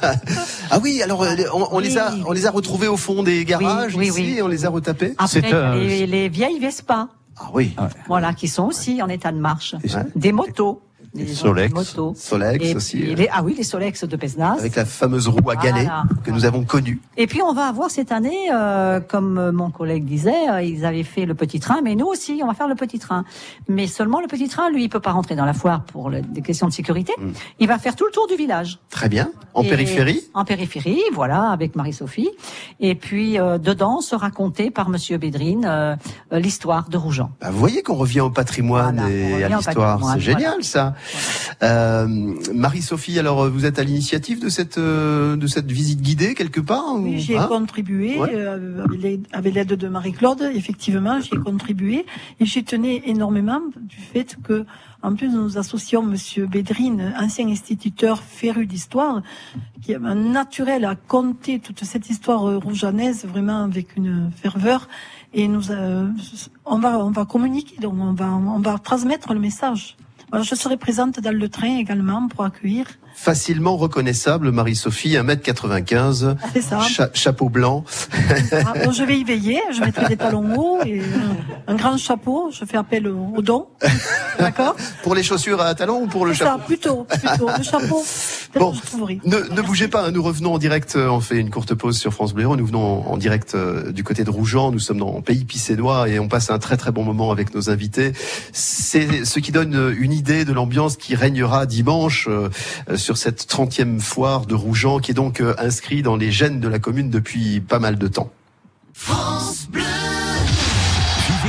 ah oui, alors euh, on, les a, on les a retrouvés au fond des garages oui, ici oui. et on les a retapés. Après, les, les vieilles Vespa. Ah oui. Voilà, qui sont aussi en état de marche. Des motos. Des Solex. Solex Et aussi, les- ah oui, les Solex de Pesnas. Avec la fameuse roue à galets Voilà. que nous avons connue. Et puis on va avoir cette année, euh, comme mon collègue disait, euh, ils avaient fait le petit train, mais nous aussi, on va faire le petit train. Mais seulement le petit train, lui, il peut pas rentrer dans la foire pour le- des questions de sécurité. Il va faire tout le tour du village. Très bien. En Et- périphérie En périphérie, voilà, avec Marie-Sophie. Et puis euh, dedans sera raconté par Monsieur Bédrine euh, euh, l'histoire de Rougeant. Bah, vous voyez qu'on revient au patrimoine et à l'histoire. C'est génial ça. Euh, Marie-Sophie, alors euh, vous êtes à l'initiative de cette euh, de cette visite guidée quelque part Oui, ou- j'ai hein contribué Ouais. euh, avec l'aide- de Marie-Claude. Effectivement, j'ai contribué et j'y tenais énormément du fait que, en plus, nous associons Monsieur Bédrine, ancien instituteur féru d'histoire, qui est un naturel à conter toute cette histoire euh, rouganaise vraiment avec une ferveur. Et nous, euh, on va, on va communiquer, donc on va, on va transmettre le message. Je serai présente dans le train également pour accueillir. Facilement reconnaissable, Marie-Sophie, 1m95, C'est ça. cha- chapeau blanc. Ah, bon, je vais y veiller, je mettrai des talons hauts et un, grand chapeau, je fais appel au, don. D'accord? Pour les chaussures à talons ou pour le C'est ça, chapeau? plutôt, plutôt. Le chapeau, Bon, ne, ne bougez pas, hein, nous revenons en direct, euh, on fait une courte pause sur France Bleu nous venons en, en direct euh, du côté de Rougeant, nous sommes dans le pays pissénois et on passe un très très bon moment avec nos invités. C'est ce qui donne euh, une idée de l'ambiance qui régnera dimanche euh, sur cette 30e foire de Rougeant qui est donc euh, inscrit dans les gènes de la commune depuis pas mal de temps. Vivez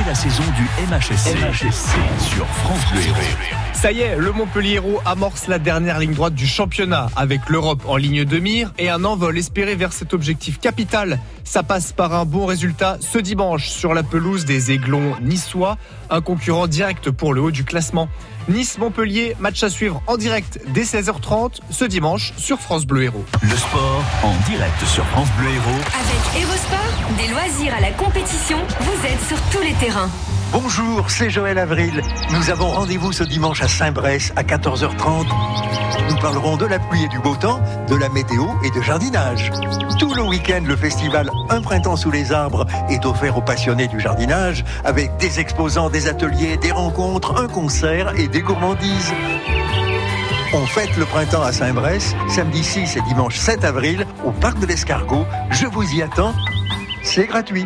la saison du MHSC, sur France Bleu. Ça y est, le Montpellier Hérault amorce la dernière ligne droite du championnat avec l'Europe en ligne de mire et un envol espéré vers cet objectif capital. Ça passe par un bon résultat ce dimanche sur la pelouse des Aiglons niçois, un concurrent direct pour le haut du classement. Nice-Montpellier, match à suivre en direct dès 16h30 ce dimanche sur France Bleu Héros. Le sport en direct sur France Bleu Héros. Avec Evosport, des loisirs à la compétition, vous êtes sur tous les terrains. Bonjour, c'est Joël Avril. Nous avons rendez-vous ce dimanche à Saint-Bresse à 14h30. Nous parlerons de la pluie et du beau temps, de la météo et de jardinage. Tout le week-end, le festival Un printemps sous les arbres est offert aux passionnés du jardinage avec des exposants, des ateliers, des rencontres, un concert et des gourmandises. On fête le printemps à Saint-Bresse, samedi 6 et dimanche 7 avril, au parc de l'Escargot. Je vous y attends. C'est gratuit.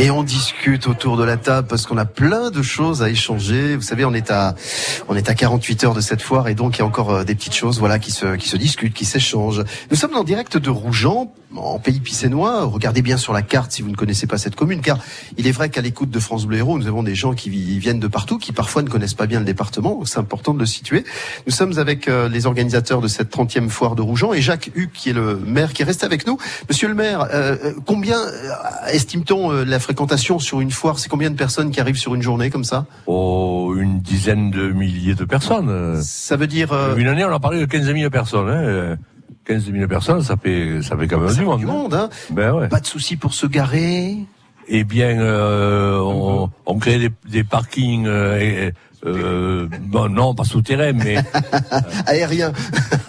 Et on discute autour de la table parce qu'on a plein de choses à échanger. Vous savez, on est à on est à 48 heures de cette foire et donc il y a encore euh, des petites choses voilà qui se qui se discutent, qui s'échangent. Nous sommes en direct de Rougeant en pays pissénois. Regardez bien sur la carte si vous ne connaissez pas cette commune car il est vrai qu'à l'écoute de France Bleu Héros, nous avons des gens qui vi- viennent de partout qui parfois ne connaissent pas bien le département, c'est important de le situer. Nous sommes avec euh, les organisateurs de cette 30e foire de Rougeant et Jacques Huc qui est le maire qui reste avec nous. Monsieur le maire, euh, combien estime-t-on la fréquentation sur une foire C'est combien de personnes qui arrivent sur une journée comme ça? Oh, une dizaine de milliers de personnes. Ça veut dire... euh, Une année, on a parlé de 15 000 personnes. Hein. 15 000 personnes, ça fait, ça fait quand même Ça du monde. du monde, hein. Ben ouais. Pas de souci pour se garer? Eh bien, euh, on, on crée des, des parkings, euh, euh, bon, non, pas souterrains, mais Aérien.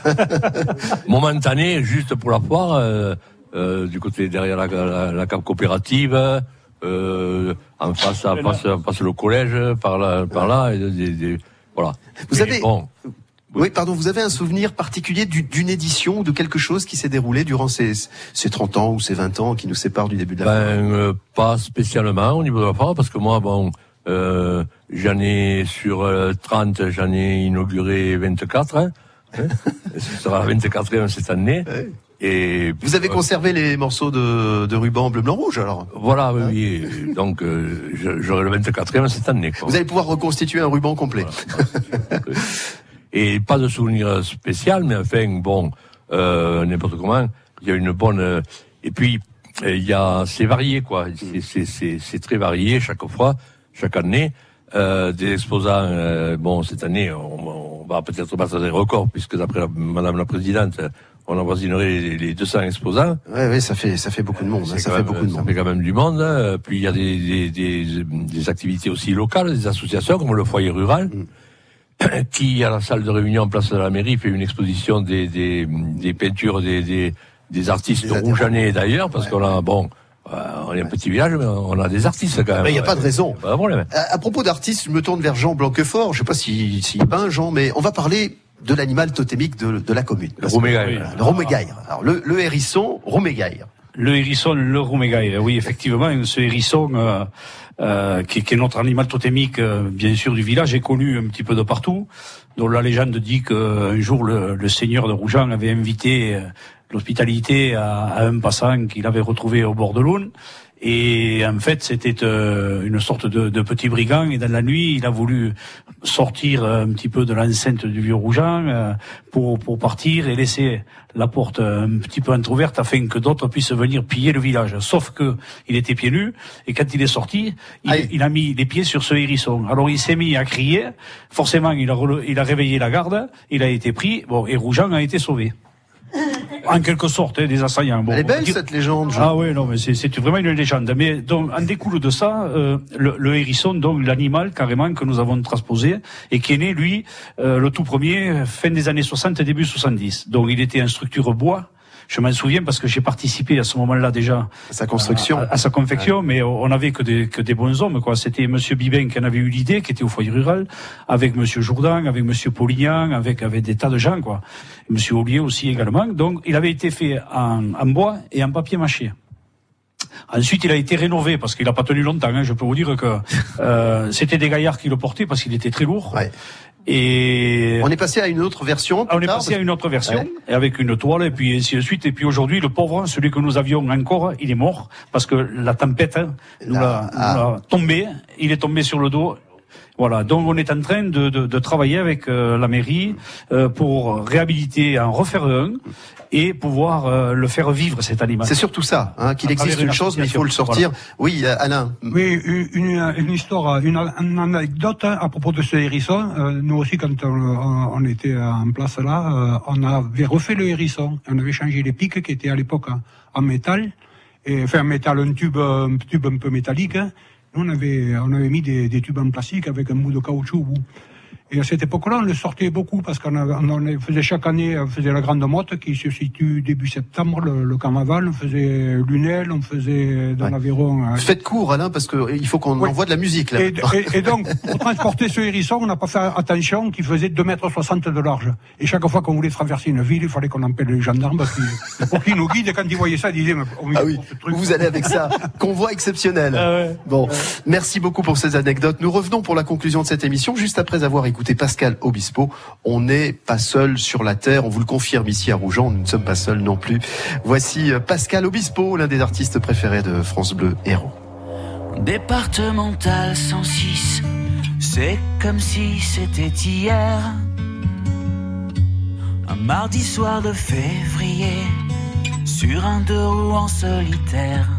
momentanés, juste pour la foire, euh, euh, du côté derrière la, la, la cave coopérative, euh, en face, en face, en face le collège, par là, par là, et des- des- voilà. Vous Mais avez- bon, Oui, pardon, vous avez un souvenir particulier du- d'une édition ou de quelque chose qui s'est déroulé durant ces, ces 30 ans ou ces 20 ans qui nous séparent du début de la Ben, euh, pas spécialement au niveau de la foire, parce que moi, bon, euh, j'en ai sur euh, 30, j'en ai inauguré 24. Hein, hein. Ce sera la 24e cette année. Et Vous avez conservé les morceaux de, de ruban bleu, blanc, rouge alors Voilà, oui, oui. Donc, euh, j'aurai le 24e cette année. Quoi. Vous allez pouvoir reconstituer un ruban complet. Et pas de souvenir spécial, mais enfin, bon, euh, n'importe comment, il y a une bonne... euh, et puis, euh, il y a... C'est varié, quoi. C'est- très varié chaque fois, chaque année. Euh, des exposants, euh, bon, cette année, on, on va peut-être battre des records, puisque d'après Madame la Présidente, on avoisinerait les, les 200 exposants. Ouais, ouais, ça fait, ça fait beaucoup de monde. hein, ça quand fait même- beaucoup de ça monde. fait quand même du monde. hein. Puis il y a des, des, des, des activités aussi locales, des associations comme le foyer rural, Mm. qui à la salle de réunion en place de la mairie fait une exposition des, des, des peintures des, des, des artistes rougeannais d'ailleurs, parce qu'on a bon. euh, On est un petit village, mais on a des artistes quand même. Mais il n'y a pas de raison. Pas de problème. À, à propos d'artistes, je me tourne vers Jean Blanquefort. Je sais pas si, s'il peint, Jean, mais on va parler de l'animal totémique de, de la commune. Le. Voilà, Le. Alors, le, le hérisson, roumégaille. Le hérisson, le oui, effectivement, ce hérisson euh, euh, qui, qui est notre animal totémique, euh, bien sûr, du village, est connu un petit peu de partout. dont la légende dit qu'un jour, le, le seigneur de Rougeant avait invité euh, l'hospitalité à, à un passant qu'il avait retrouvé au bord de l'Aune. Et en fait, c'était euh, une sorte de, de petit brigand. Et dans la nuit, il a voulu sortir un petit peu de l'enceinte du vieux Rougeant euh, pour, pour partir et laisser la porte un petit peu entrouverte afin que d'autres puissent venir piller le village. Sauf que il était pieds nus et quand il est sorti, il, il a mis les pieds sur ce hérisson. Alors il s'est mis à crier. Forcément, il a, il a réveillé la garde. Il a été pris. Bon, et Rougeant a été sauvé. En quelque sorte, hein, des assaillants. Bon, Elle est belle cette légende. Jean. ah oui, non, mais c'est- vraiment une légende. Mais donc, en découle de ça, euh, le, le hérisson, donc l'animal carrément que nous avons transposé et qui est né, lui, euh, le tout premier, fin des années 60, début 70. Donc, il était en structure bois. Je m'en souviens parce que j'ai participé à ce moment-là déjà à sa construction, à, à sa confection, mais on n'avait que des que des bons hommes quoi. C'était Monsieur Bibin qui en avait eu l'idée, qui était au foyer rural, avec Monsieur Jourdan, avec Monsieur Polignan, avec avec des tas de gens quoi. Monsieur Ollier aussi également. Donc il avait été fait en, en bois et en papier mâché. Ensuite, il a été rénové parce qu'il n'a pas tenu longtemps. hein. Je peux vous dire que euh, c'était des gaillards qui le portaient parce qu'il était très lourd. Et On est passé à une autre version. ah, on est passé à une autre version, et avec une toile, et puis ainsi de suite. Et puis aujourd'hui, le pauvre, celui que nous avions encore, il est mort, parce que la tempête hein, nous l'a nous l'a tombé, il est tombé sur le dos. Voilà, donc on est en train de, de, de travailler avec euh, la mairie euh, pour réhabiliter, en refaire un, et pouvoir euh, le faire vivre, cet animal. C'est surtout ça, hein, qu'il existe une chose, mais il faut le sortir. Oui, Alain. Oui, une, une- une histoire, une, une anecdote hein, à propos de ce hérisson. Euh, nous aussi, quand on, on- était en place là, euh, on avait refait le hérisson. On avait changé les pics qui étaient à l'époque en, en métal, et enfin en métal, un tube, un tube un peu métallique. Nous, on avait, on avait mis des, des tubes en plastique avec un bout de caoutchouc au bout. Et à cette époque-là, on le sortait beaucoup parce qu'on on en faisait chaque année, on faisait la grande motte qui se situe début septembre, le, le carnaval, on faisait Lunel, on faisait dans l'Aveyron. euh, Faites court, Alain, parce qu'il faut qu'on envoie de la musique là. et, et- et donc, pour transporter ce hérisson, on n'a pas fait attention qu'il faisait 2,60 mètres de large. Et chaque fois qu'on voulait traverser une ville, il fallait qu'on appelle les gendarmes qu'ils- pour qu'ils nous guident. Et quand ils voyaient ça, ils disaient, mais, Ah oui, vous allez avec ça. Convoi exceptionnel. Bon, merci beaucoup pour ces anecdotes. Nous revenons pour la conclusion de cette émission, juste après avoir écouté Pascal Obispo. On n'est pas seul sur la Terre, on vous le confirme ici à Rougeant, nous ne sommes pas seuls non plus. Voici euh, Pascal Obispo, l'un des artistes préférés de France Bleu Héros. Départemental 106, c'est comme si c'était hier. Un mardi soir de février, sur un deux roues en solitaire.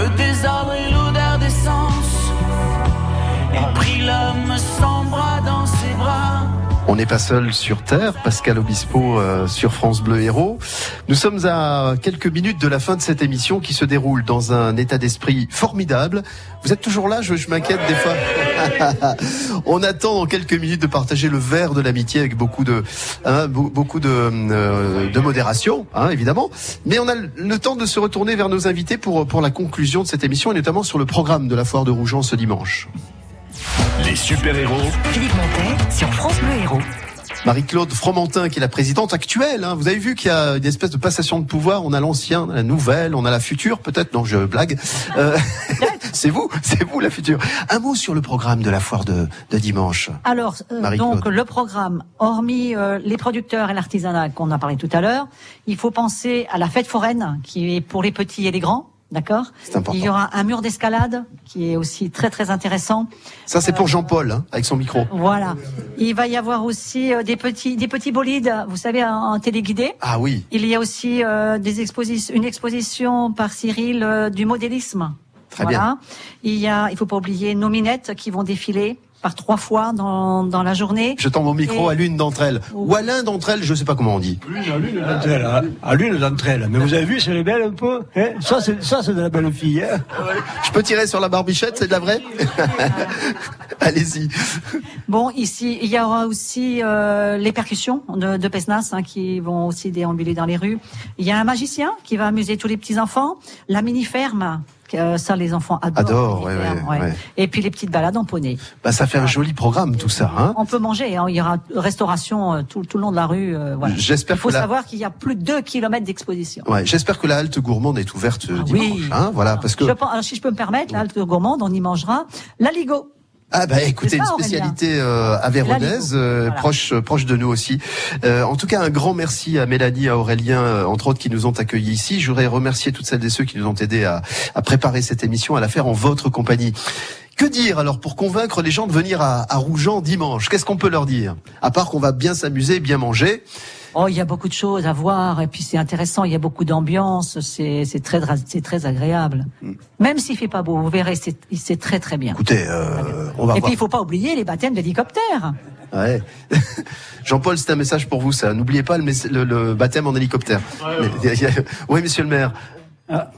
Le désordre et l'odeur d'essence, l'homme sans bras dans ses bras. On n'est pas seul sur Terre, Pascal Obispo euh, sur France Bleu Héros. Nous sommes à quelques minutes de la fin de cette émission qui se déroule dans un état d'esprit formidable. Vous êtes toujours là je m'inquiète des fois. On attend dans quelques minutes de partager le verre de l'amitié avec beaucoup de hein, be- beaucoup de, euh, de modération, hein, évidemment. Mais on a le- temps de se retourner vers nos invités pour pour la conclusion de cette émission et notamment sur le programme de la foire de Rougeant ce dimanche. Les super-héros Philippe Montet sur France Bleu Héros. Marie-Claude Fromentin, qui est la présidente actuelle. hein. Vous avez vu qu'il y a une espèce de passation de pouvoir. On a l'ancien, la nouvelle, on a la future, peut-être. Non, je blague. Euh, c'est vous, c'est vous la future. Un mot sur le programme de la foire de, de dimanche. Alors, euh, donc le programme, hormis euh, les producteurs et l'artisanat qu'on a parlé tout à l'heure, il faut penser à la fête foraine qui est pour les petits et les grands. D'accord? C'est important. Il y aura un mur d'escalade qui est aussi très très intéressant. Ça, c'est pour Jean-Paul, hein, avec son micro. Voilà. Il va y avoir aussi euh, des petits des petits bolides, vous savez, en, en téléguidé. Ah oui. Il y a aussi euh, des expositions, une exposition par Cyril euh, du modélisme. Très voilà. bien. Il y a, il faut pas oublier nos minettes qui vont défiler par trois fois dans, dans la journée. Je tends mon micro Et- à l'une d'entre elles. Ou à l'un d'entre elles, je sais pas comment on dit. À l'une d'entre elles, hein. à l'une d'entre elles. Mais vous avez vu, c'est les belles un peu hein Ça, c'est ça, c'est de la belle fille. Hein Je peux tirer sur la barbichette, c'est de la vraie Allez-y. Bon, ici, il y aura aussi euh, les percussions de, de Pesnas hein, qui vont aussi déambuler dans les rues. Il y a un magicien qui va amuser tous les petits enfants. La mini ferme, euh, ça les enfants adorent. Adore, ouais, ouais. Et puis les petites balades en poney. Bah, ça fait un joli programme, tout ça. Hein On peut manger, hein, il y aura restauration euh, tout, tout le long de la rue. euh, voilà. J'espère Il faut que la- savoir qu'il y a plus de 2 kilomètres d'exposition. Ouais, j'espère que la halte gourmande est ouverte euh, dimanche. oui. Hein, voilà, parce que Je pense- alors, si je peux me permettre, là, le gourmande, on y mangera la ligo. Ah bah écoutez, une spécialité euh, avéronaise, euh, Voilà. proche euh, proche de nous aussi. Euh, en tout cas, un grand merci à Mélanie, à Aurélien, entre autres, qui nous ont accueillis ici. Je voudrais remercier toutes celles et ceux qui nous ont aidés à, à préparer cette émission, à la faire en votre compagnie. Que dire alors pour convaincre les gens de venir à, à Rougeant dimanche Qu'est-ce qu'on peut leur dire? À part qu'on va bien s'amuser, bien manger. Oh, il y a beaucoup de choses à voir et puis c'est intéressant. Il y a beaucoup d'ambiance. C'est c'est très c'est très agréable. Même s'il fait pas beau, vous verrez, c'est c'est très très bien. Mm. Écoutez, euh, on va et voir. puis il faut pas oublier les baptêmes d'hélicoptères. Ouais. Jean-Paul, c'est un message pour vous, ça. N'oubliez pas le, le- le baptême en hélicoptère. Mais- oui, monsieur le maire.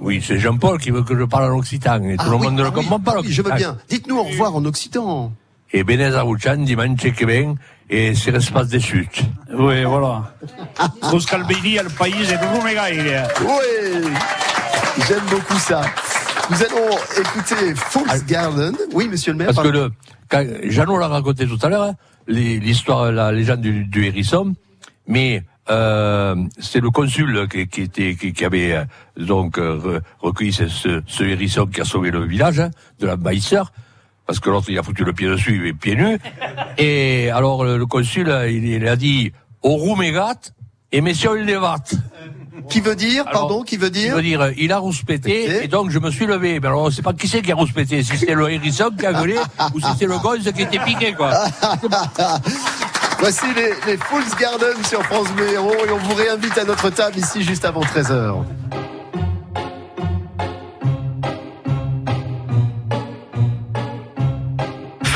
Oui, c'est Jean-Paul qui veut que je parle en occitan. Et tout le oui, monde ne le ah oui, pas. ah oui, je veux bien. Dites-nous au revoir en occitan. E bene Zaruchan, dimanche che ven, e si respasse des chutes. Oui, voilà. Buscalbini al paese de Rumegaire. Oui, j'aime beaucoup ça. Nous allons écouter Fool's Garden. Oui, monsieur le maire. Parce que le, quand, Jeannot l'a raconté tout à l'heure, hein, les- l'histoire, la légende du, du hérisson, mais euh, c'est le consul qui, qui était, qui, qui avait euh, donc euh, re- recueilli ce, ce, ce hérisson qui a sauvé le village hein, de la maïsseur, parce que l'autre il a foutu le pied dessus et pieds nus. Et alors le, le consul, il, il a dit au roumégat et messieurs il. Qui veut dire, Alors, pardon, qui veut dire Il veut dire, il a rouspété, et donc je me suis levé. Mais alors, on sait pas qui c'est qui a rouspété, si c'est le hérisson qui a gueulé, ou si c'est le gosse qui était piqué, quoi. Voici les, les Fool's Garden sur France Bleu et on vous réinvite à notre table ici juste avant 13h.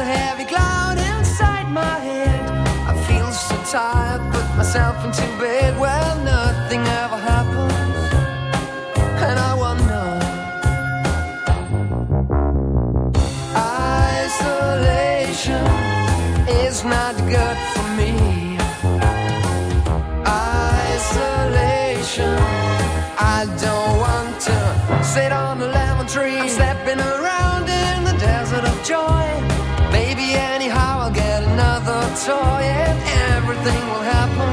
a heavy cloud inside my head. I feel so tired, put myself into bed. Well, nothing ever happens, and I wonder. Isolation is not good for me. Isolation. I don't want to sit on a lemon tree. I'm stepping around in the desert of joy. Toy and everything will happen.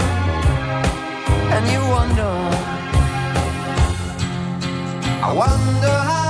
And you wonder. I wonder how,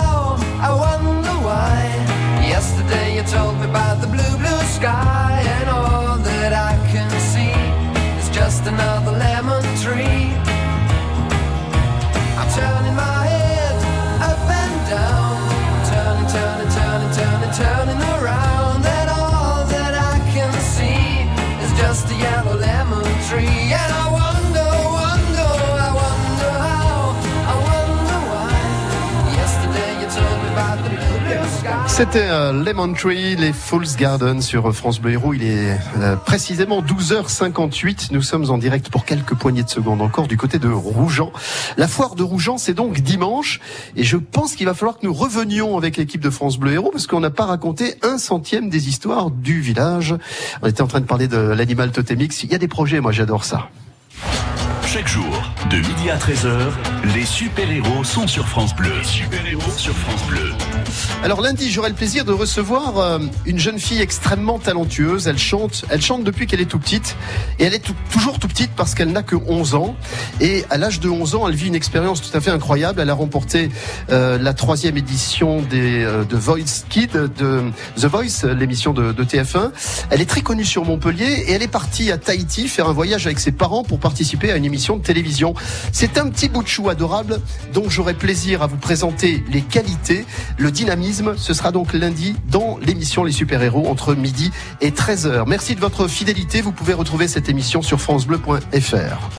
C'était euh, Lemon Tree, les Fool's Garden sur France Bleu Héros. Il est euh, précisément 12h58. Nous sommes en direct pour quelques poignées de secondes encore du côté de Rougeant. La foire de Rougeant, c'est donc dimanche. Et je pense qu'il va falloir que nous revenions avec l'équipe de France Bleu Héros parce qu'on n'a pas raconté un centième des histoires du village. On était en train de parler de l'animal totémique. Il y a des projets, moi j'adore ça. Chaque jour, de midi à 13h, les super-héros sont sur France Bleu. Super-héros sur France Bleu. Alors lundi, j'aurai le plaisir de recevoir euh, une jeune fille extrêmement talentueuse. Elle chante, elle chante depuis qu'elle est tout petite et elle est toujours tout petite parce qu'elle n'a que 11 ans. Et à l'âge de 11 ans, elle vit une expérience tout à fait incroyable. Elle a remporté euh, la troisième édition des euh, de Voice Kid de The Voice, l'émission de, de TF1. Elle est très connue sur Montpellier et elle est partie à Tahiti faire un voyage avec ses parents pour participer à une émission de télévision. C'est un petit bout de chou adorable dont j'aurai plaisir à vous présenter les qualités, le dynamisme. Ce sera donc lundi dans l'émission Les Super-Héros entre midi et 13h. Merci de votre fidélité. Vous pouvez retrouver cette émission sur francebleu.fr.